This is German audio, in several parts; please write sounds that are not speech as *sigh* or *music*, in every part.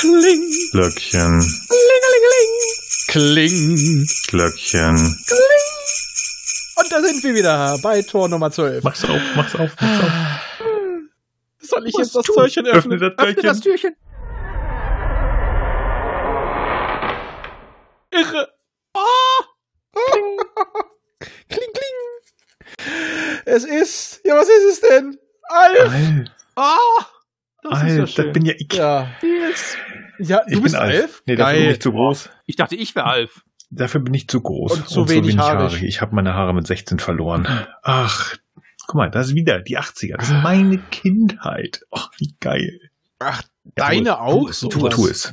Kling. Glöckchen. Kling. Glöckchen. Und da sind wir wieder bei Tor Nummer 12. Mach's auf, mach's auf, mach's auf. *sighs* Soll ich Was jetzt das tun? Türchen Öffne öffnen? das Öffne das Türchen. Irre. Ah. kling, kling. Es ist, ja, was ist es denn? Alf. Alf, Ah. Das ist ja schön. das bin ja ich. Ja. Ja, du ich bist bin Alf. Alf? Nee, dafür bin Geil. ich zu groß. Ich dachte, ich wäre Alf. Dafür bin ich zu groß. Und zu wenig haarig. Ich habe meine Haare mit 16 verloren. Ach, guck mal, das ist wieder die 80er. Das ist meine Kindheit. Ach, wie geil. Ach, Ja, deine tu- auch? Tu, so tu, tu es.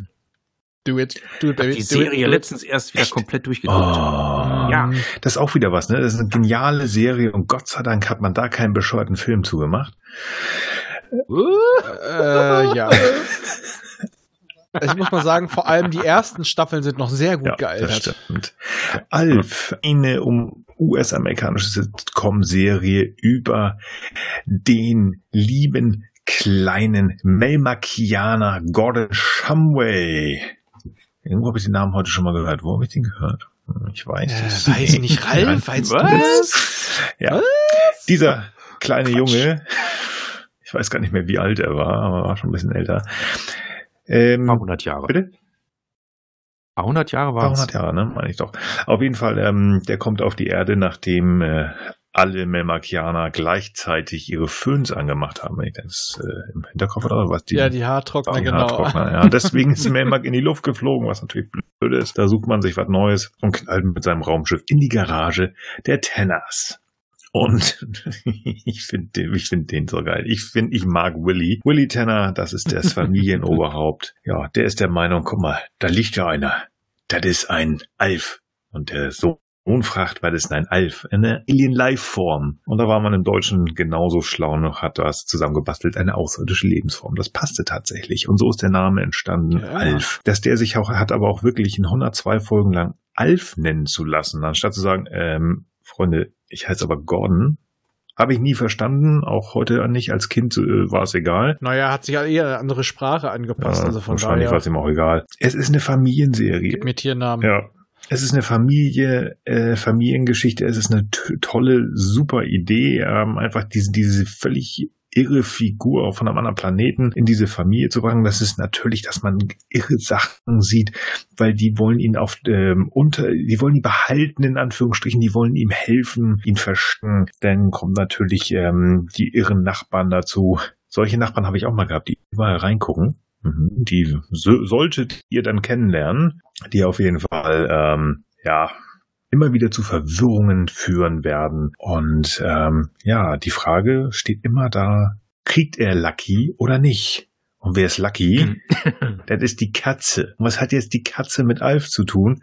Do it. Do it, baby. Die do Serie it, do it. letztens erst wieder komplett durchgeguckt. Oh. Ja. Das ist auch wieder was, ne? Das ist eine geniale Serie und Gott sei Dank hat man da keinen bescheuerten Film zugemacht. Äh, ja. *laughs* Ich muss mal sagen, vor allem die ersten Staffeln sind noch sehr gut Ja, gealtert. Alf, eine um US-amerikanische Sitcom-Serie über den lieben kleinen Melmakianer Gordon Shumway. Irgendwo habe ich den Namen heute schon mal gehört. Wo habe ich den gehört? Hm, Ich weiß Äh, es weiß ich nicht, Ralf, weißt du das? Ja. Dieser kleine Junge, ich weiß gar nicht mehr, wie alt er war, aber war schon ein bisschen älter. Ähm, Ein paar hundert Jahre. bitte? Ein paar hundert Jahre Ein war paar es. hundert Jahre, ne? Meine ich doch. Auf jeden Fall, ähm, der kommt auf die Erde, nachdem äh, alle Melmakianer gleichzeitig ihre Föhns angemacht haben. Wenn ich das äh, im Hinterkopf oder was? Die, Ja, die Haartrockner, die genau. Haartrockner, ja. *laughs* Deswegen ist Melmak in die Luft geflogen, was natürlich blöd ist. Da sucht man sich was Neues und knallt mit seinem Raumschiff in die Garage der Tenners. Und *laughs* ich finde ich find den so geil. Ich finde, ich mag Willy. Willy Tanner, das ist das Familienoberhaupt. Ja, der ist der Meinung, guck mal, da liegt ja einer. Das ist ein Alf. Und der Sohn fragt, was ist denn ein Alf? Eine Alien-Life-Form. Und da war man im Deutschen genauso schlau und hat das zusammengebastelt, eine außerirdische Lebensform. Das passte tatsächlich. Und so ist der Name entstanden, Ja. Alf. Dass der sich auch, hat aber auch wirklich in 102 Folgen lang Alf nennen zu lassen, anstatt zu sagen, ähm, Freunde, ich heiße aber Gordon. Habe ich nie verstanden, auch heute nicht. Als Kind äh, war es egal. Naja, hat sich ja eher eine andere Sprache angepasst, Ja, also von wahrscheinlich daher. war es ihm auch egal. Es ist eine Familienserie. Gib mir Tiernamen. Ja. Es ist eine Familie, äh, Familiengeschichte. Es ist eine tolle, super Idee, ähm, einfach diese, diese völlig irre Figur von einem anderen Planeten in diese Familie zu bringen. Das ist natürlich, dass man irre Sachen sieht, weil die wollen ihn auf ähm, unter, die wollen ihn behalten in Anführungsstrichen, die wollen ihm helfen, ihn verstecken. Dann kommen natürlich ähm, die irren Nachbarn dazu. Solche Nachbarn habe ich auch mal gehabt, die überall reingucken. Mhm. Die so, solltet ihr dann kennenlernen, die auf jeden Fall ähm, ja immer wieder zu Verwirrungen führen werden. Und ähm, ja, die Frage steht immer da: Kriegt er Lucky oder nicht? Und wer ist Lucky? *laughs* Das ist die Katze. Und was hat jetzt die Katze mit Alf zu tun?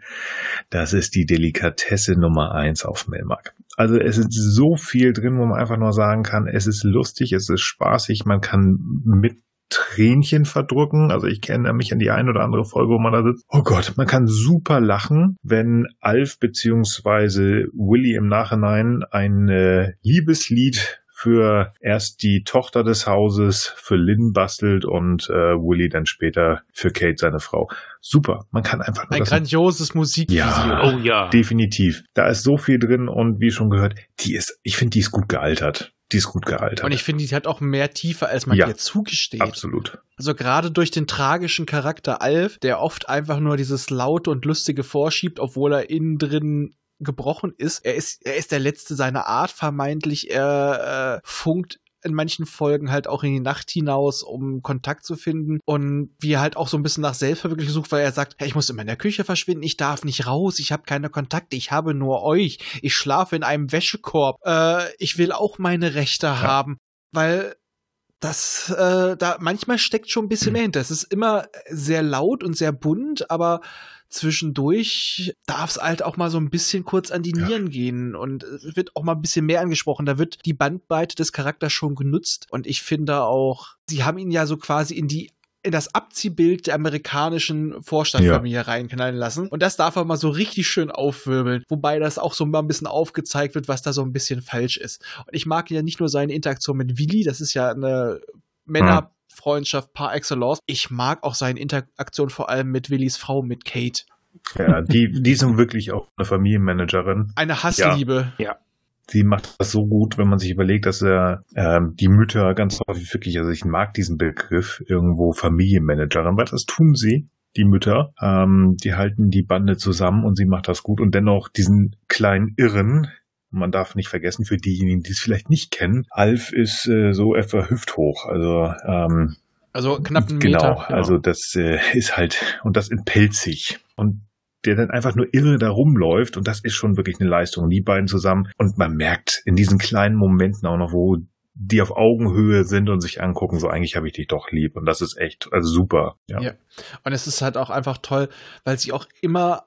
Das ist die Delikatesse Nummer eins auf Melmark. Also es ist so viel drin, wo man einfach nur sagen kann, es ist lustig, es ist spaßig, man kann mit Tränchen verdrücken. Also ich kenne mich an die ein oder andere Folge, wo man da sitzt. Oh Gott, man kann super lachen, wenn Alf beziehungsweise Willy im Nachhinein ein äh, Liebeslied für erst die Tochter des Hauses, für Lynn bastelt und äh, Willy dann später für Kate, seine Frau. Super, man kann einfach Ein grandioses Musikvideo. Ja. Oh ja. definitiv. Da ist so viel drin und wie schon gehört, die ist, ich finde, die ist gut gealtert. Die ist gut gealtert. Und ich finde, die hat auch mehr Tiefe, als man Ja. ihr zugesteht. Absolut. Also gerade durch den tragischen Charakter Alf, der oft einfach nur dieses laute und lustige vorschiebt, obwohl er innen drin gebrochen ist. Er ist, er ist der letzte seiner Art vermeintlich. Er äh, funkt in manchen Folgen halt auch in die Nacht hinaus, um Kontakt zu finden. Und wie er halt auch so ein bisschen nach Selbstverwirklichung sucht, weil er sagt, hey, ich muss immer in der Küche verschwinden, ich darf nicht raus, ich habe keine Kontakte, ich habe nur euch, ich schlafe in einem Wäschekorb, äh, ich will auch meine Rechte haben, weil das, äh, da manchmal steckt schon ein bisschen mehr hinter. Es ist immer sehr laut und sehr bunt, aber zwischendurch darf es halt auch mal so ein bisschen kurz an die Ja. Nieren gehen und es wird auch mal ein bisschen mehr angesprochen. Da wird die Bandbreite des Charakters schon genutzt und ich finde auch, sie haben ihn ja so quasi in die in das Abziehbild der amerikanischen Vorstadtfamilie reinknallen lassen. Und das darf er mal so richtig schön aufwirbeln. Wobei das auch so mal ein bisschen aufgezeigt wird, was da so ein bisschen falsch ist. Und ich mag ja nicht nur seine Interaktion mit Willi, das ist ja eine Freundschaft par excellence. Ich mag auch seine Interaktion vor allem mit Willys Frau, mit Kate. Ja, die, die ist nun wirklich auch eine Familienmanagerin. Eine Hassliebe. Ja. Sie macht das so gut, wenn man sich überlegt, dass er ähm, die Mütter ganz häufig wirklich, also ich mag diesen Begriff irgendwo Familienmanagerin, weil das tun sie, die Mütter. Ähm, die halten die Bande zusammen und sie macht das gut und dennoch diesen kleinen Irren. Man darf nicht vergessen, für diejenigen, die es vielleicht nicht kennen, Alf ist äh, so etwa hüfthoch. Also ähm, Also knapp einen genau, Meter. also das äh, ist halt, und das in pelzig. Und der dann einfach nur irre da rumläuft und das ist schon wirklich eine Leistung. Die beiden zusammen und man merkt in diesen kleinen Momenten auch noch, wo die auf Augenhöhe sind und sich angucken, so eigentlich habe ich dich doch lieb und das ist echt also super. Ja. Ja. Und es ist halt auch einfach toll, weil sie auch immer,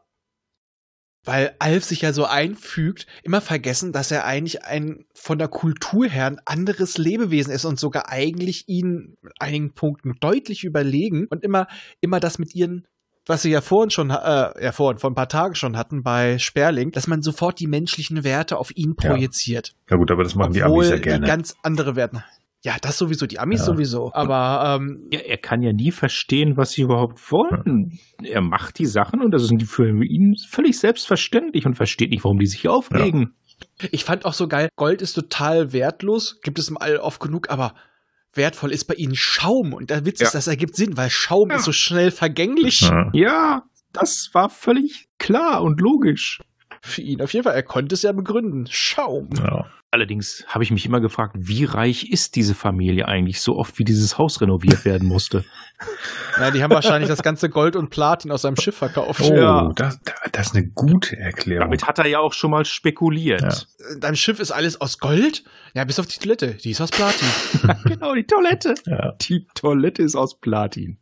weil Alf sich ja so einfügt, immer vergessen, dass er eigentlich ein von der Kultur her ein anderes Lebewesen ist und sogar eigentlich ihn in einigen Punkten deutlich überlegen und immer, immer das mit ihren was sie ja vorhin schon, äh, ja vorhin, vor ein paar Tagen schon hatten bei Sperling, dass man sofort die menschlichen Werte auf ihn Ja. projiziert. ja gut, aber das machen die Amis ja gerne. ganz andere Werte. Ja, das sowieso, die Amis Ja. sowieso. Aber ähm, Ja, er kann ja nie verstehen, was sie überhaupt wollen. Er macht die Sachen und das ist für ihn völlig selbstverständlich und versteht nicht, warum die sich aufregen. Ich fand auch so geil, Gold ist total wertlos, gibt es im All oft genug, aber wertvoll ist bei ihnen Schaum. Und der Witz Ja. ist, das ergibt Sinn, weil Schaum Ja. ist so schnell vergänglich Ja. Ja, das war völlig klar und logisch. Für ihn. Auf jeden Fall, er konnte es ja begründen. Schaum. Ja. Allerdings habe ich mich immer gefragt, wie reich ist diese Familie eigentlich, so oft wie dieses Haus renoviert werden musste. *laughs* Ja, die haben wahrscheinlich das ganze Gold und Platin aus seinem Schiff verkauft. Oh, Ja. das, das ist eine gute Erklärung. Damit hat er ja auch schon mal spekuliert. Ja. Dein Schiff ist alles aus Gold? Ja, bis auf die Toilette. Die ist aus Platin. *laughs* genau, die Toilette. Ja, Die Toilette ist aus Platin.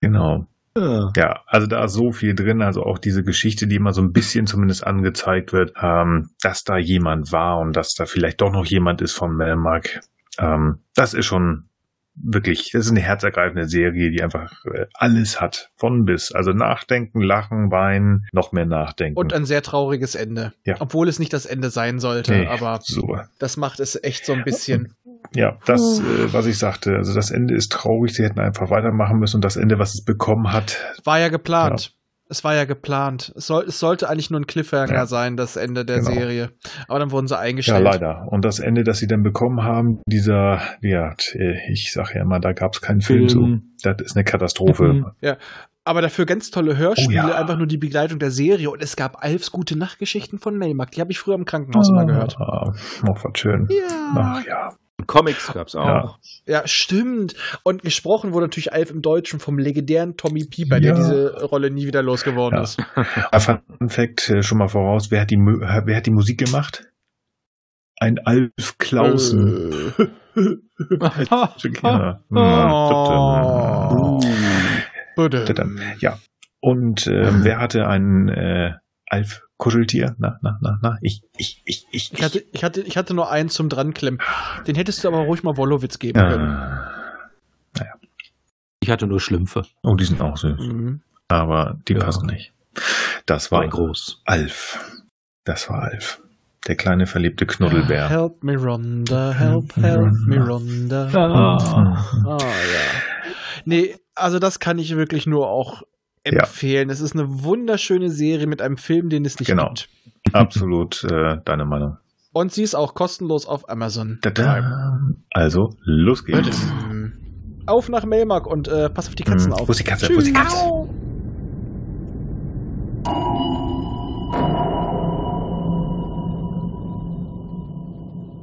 genau. Ja. Ja, also da ist so viel drin, also auch diese Geschichte, die immer so ein bisschen zumindest angezeigt wird, ähm, dass da jemand war und dass da vielleicht doch noch jemand ist von Melmark. Ähm, das ist schon wirklich, das ist eine herzergreifende Serie, die einfach äh, alles hat, von bis. Also nachdenken, lachen, weinen, noch mehr nachdenken. Und ein sehr trauriges Ende. Ja. Obwohl es nicht das Ende sein sollte, Nee, aber so. das macht es echt so ein bisschen. *laughs* Ja, das, äh, was ich sagte, also das Ende ist traurig, sie hätten einfach weitermachen müssen und das Ende, was es bekommen hat, War ja geplant. Es war ja geplant. Es, soll, es sollte eigentlich nur ein Cliffhanger Ja. sein, das Ende der Genau. Serie. Aber dann wurden sie Ja, eingestellt. leider. Und das Ende, das sie dann bekommen haben, dieser, ja, t- ich sag ja immer, da gab es keinen Film, Film. so. Das ist eine Katastrophe. Mhm. Aber dafür ganz tolle Hörspiele, Oh ja. einfach nur die Begleitung der Serie. Und es gab Alfs gute Nachtgeschichten von Melmark. Die habe ich früher im Krankenhaus immer gehört. Ah, noch was schön. Ja. Ach ja. Und Comics gab's auch. Ja. Ja, stimmt. Und gesprochen wurde natürlich Alf im Deutschen vom legendären Tommy Pieper, Ja. der diese Rolle nie wieder losgeworden Ja. ist. *laughs* Ein Fun Fact äh, schon mal voraus, wer hat die, wer hat die Musik gemacht? Ein Alf Klausen. Äh. *laughs* *laughs* Ja. Oh. Ja. Und ähm, wer hatte ein äh, Alf Kuscheltier? Na, na, na, na. Ich, ich, ich, ich. Ich hatte, ich, hatte, ich hatte nur einen zum Dranklemmen. Den hättest du aber ruhig mal Wolowitz geben Äh, können. Ich hatte nur Schlümpfe. oh, die sind auch süß. Mhm. Aber die Ja. passen nicht. Das war War groß. Alf. Das war Alf. Der kleine verliebte Knuddelbär. Help me, Rhonda, help, help me, Rhonda. Ah. Ah, ja. Nee, also das kann ich wirklich nur auch Ja. empfehlen. Es ist eine wunderschöne Serie mit einem Film, den es nicht Genau. gibt. Absolut äh, deine Meinung. Und sie ist auch kostenlos auf Amazon. Tada. Also, los geht's. Auf nach Melmark und äh, pass auf die Katzen Hm, auf. Wo ist die Katze? Wo ist die Katze?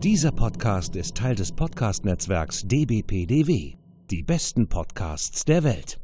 Dieser Podcast ist Teil des Podcast-Netzwerks dbpdw. Die besten Podcasts der Welt.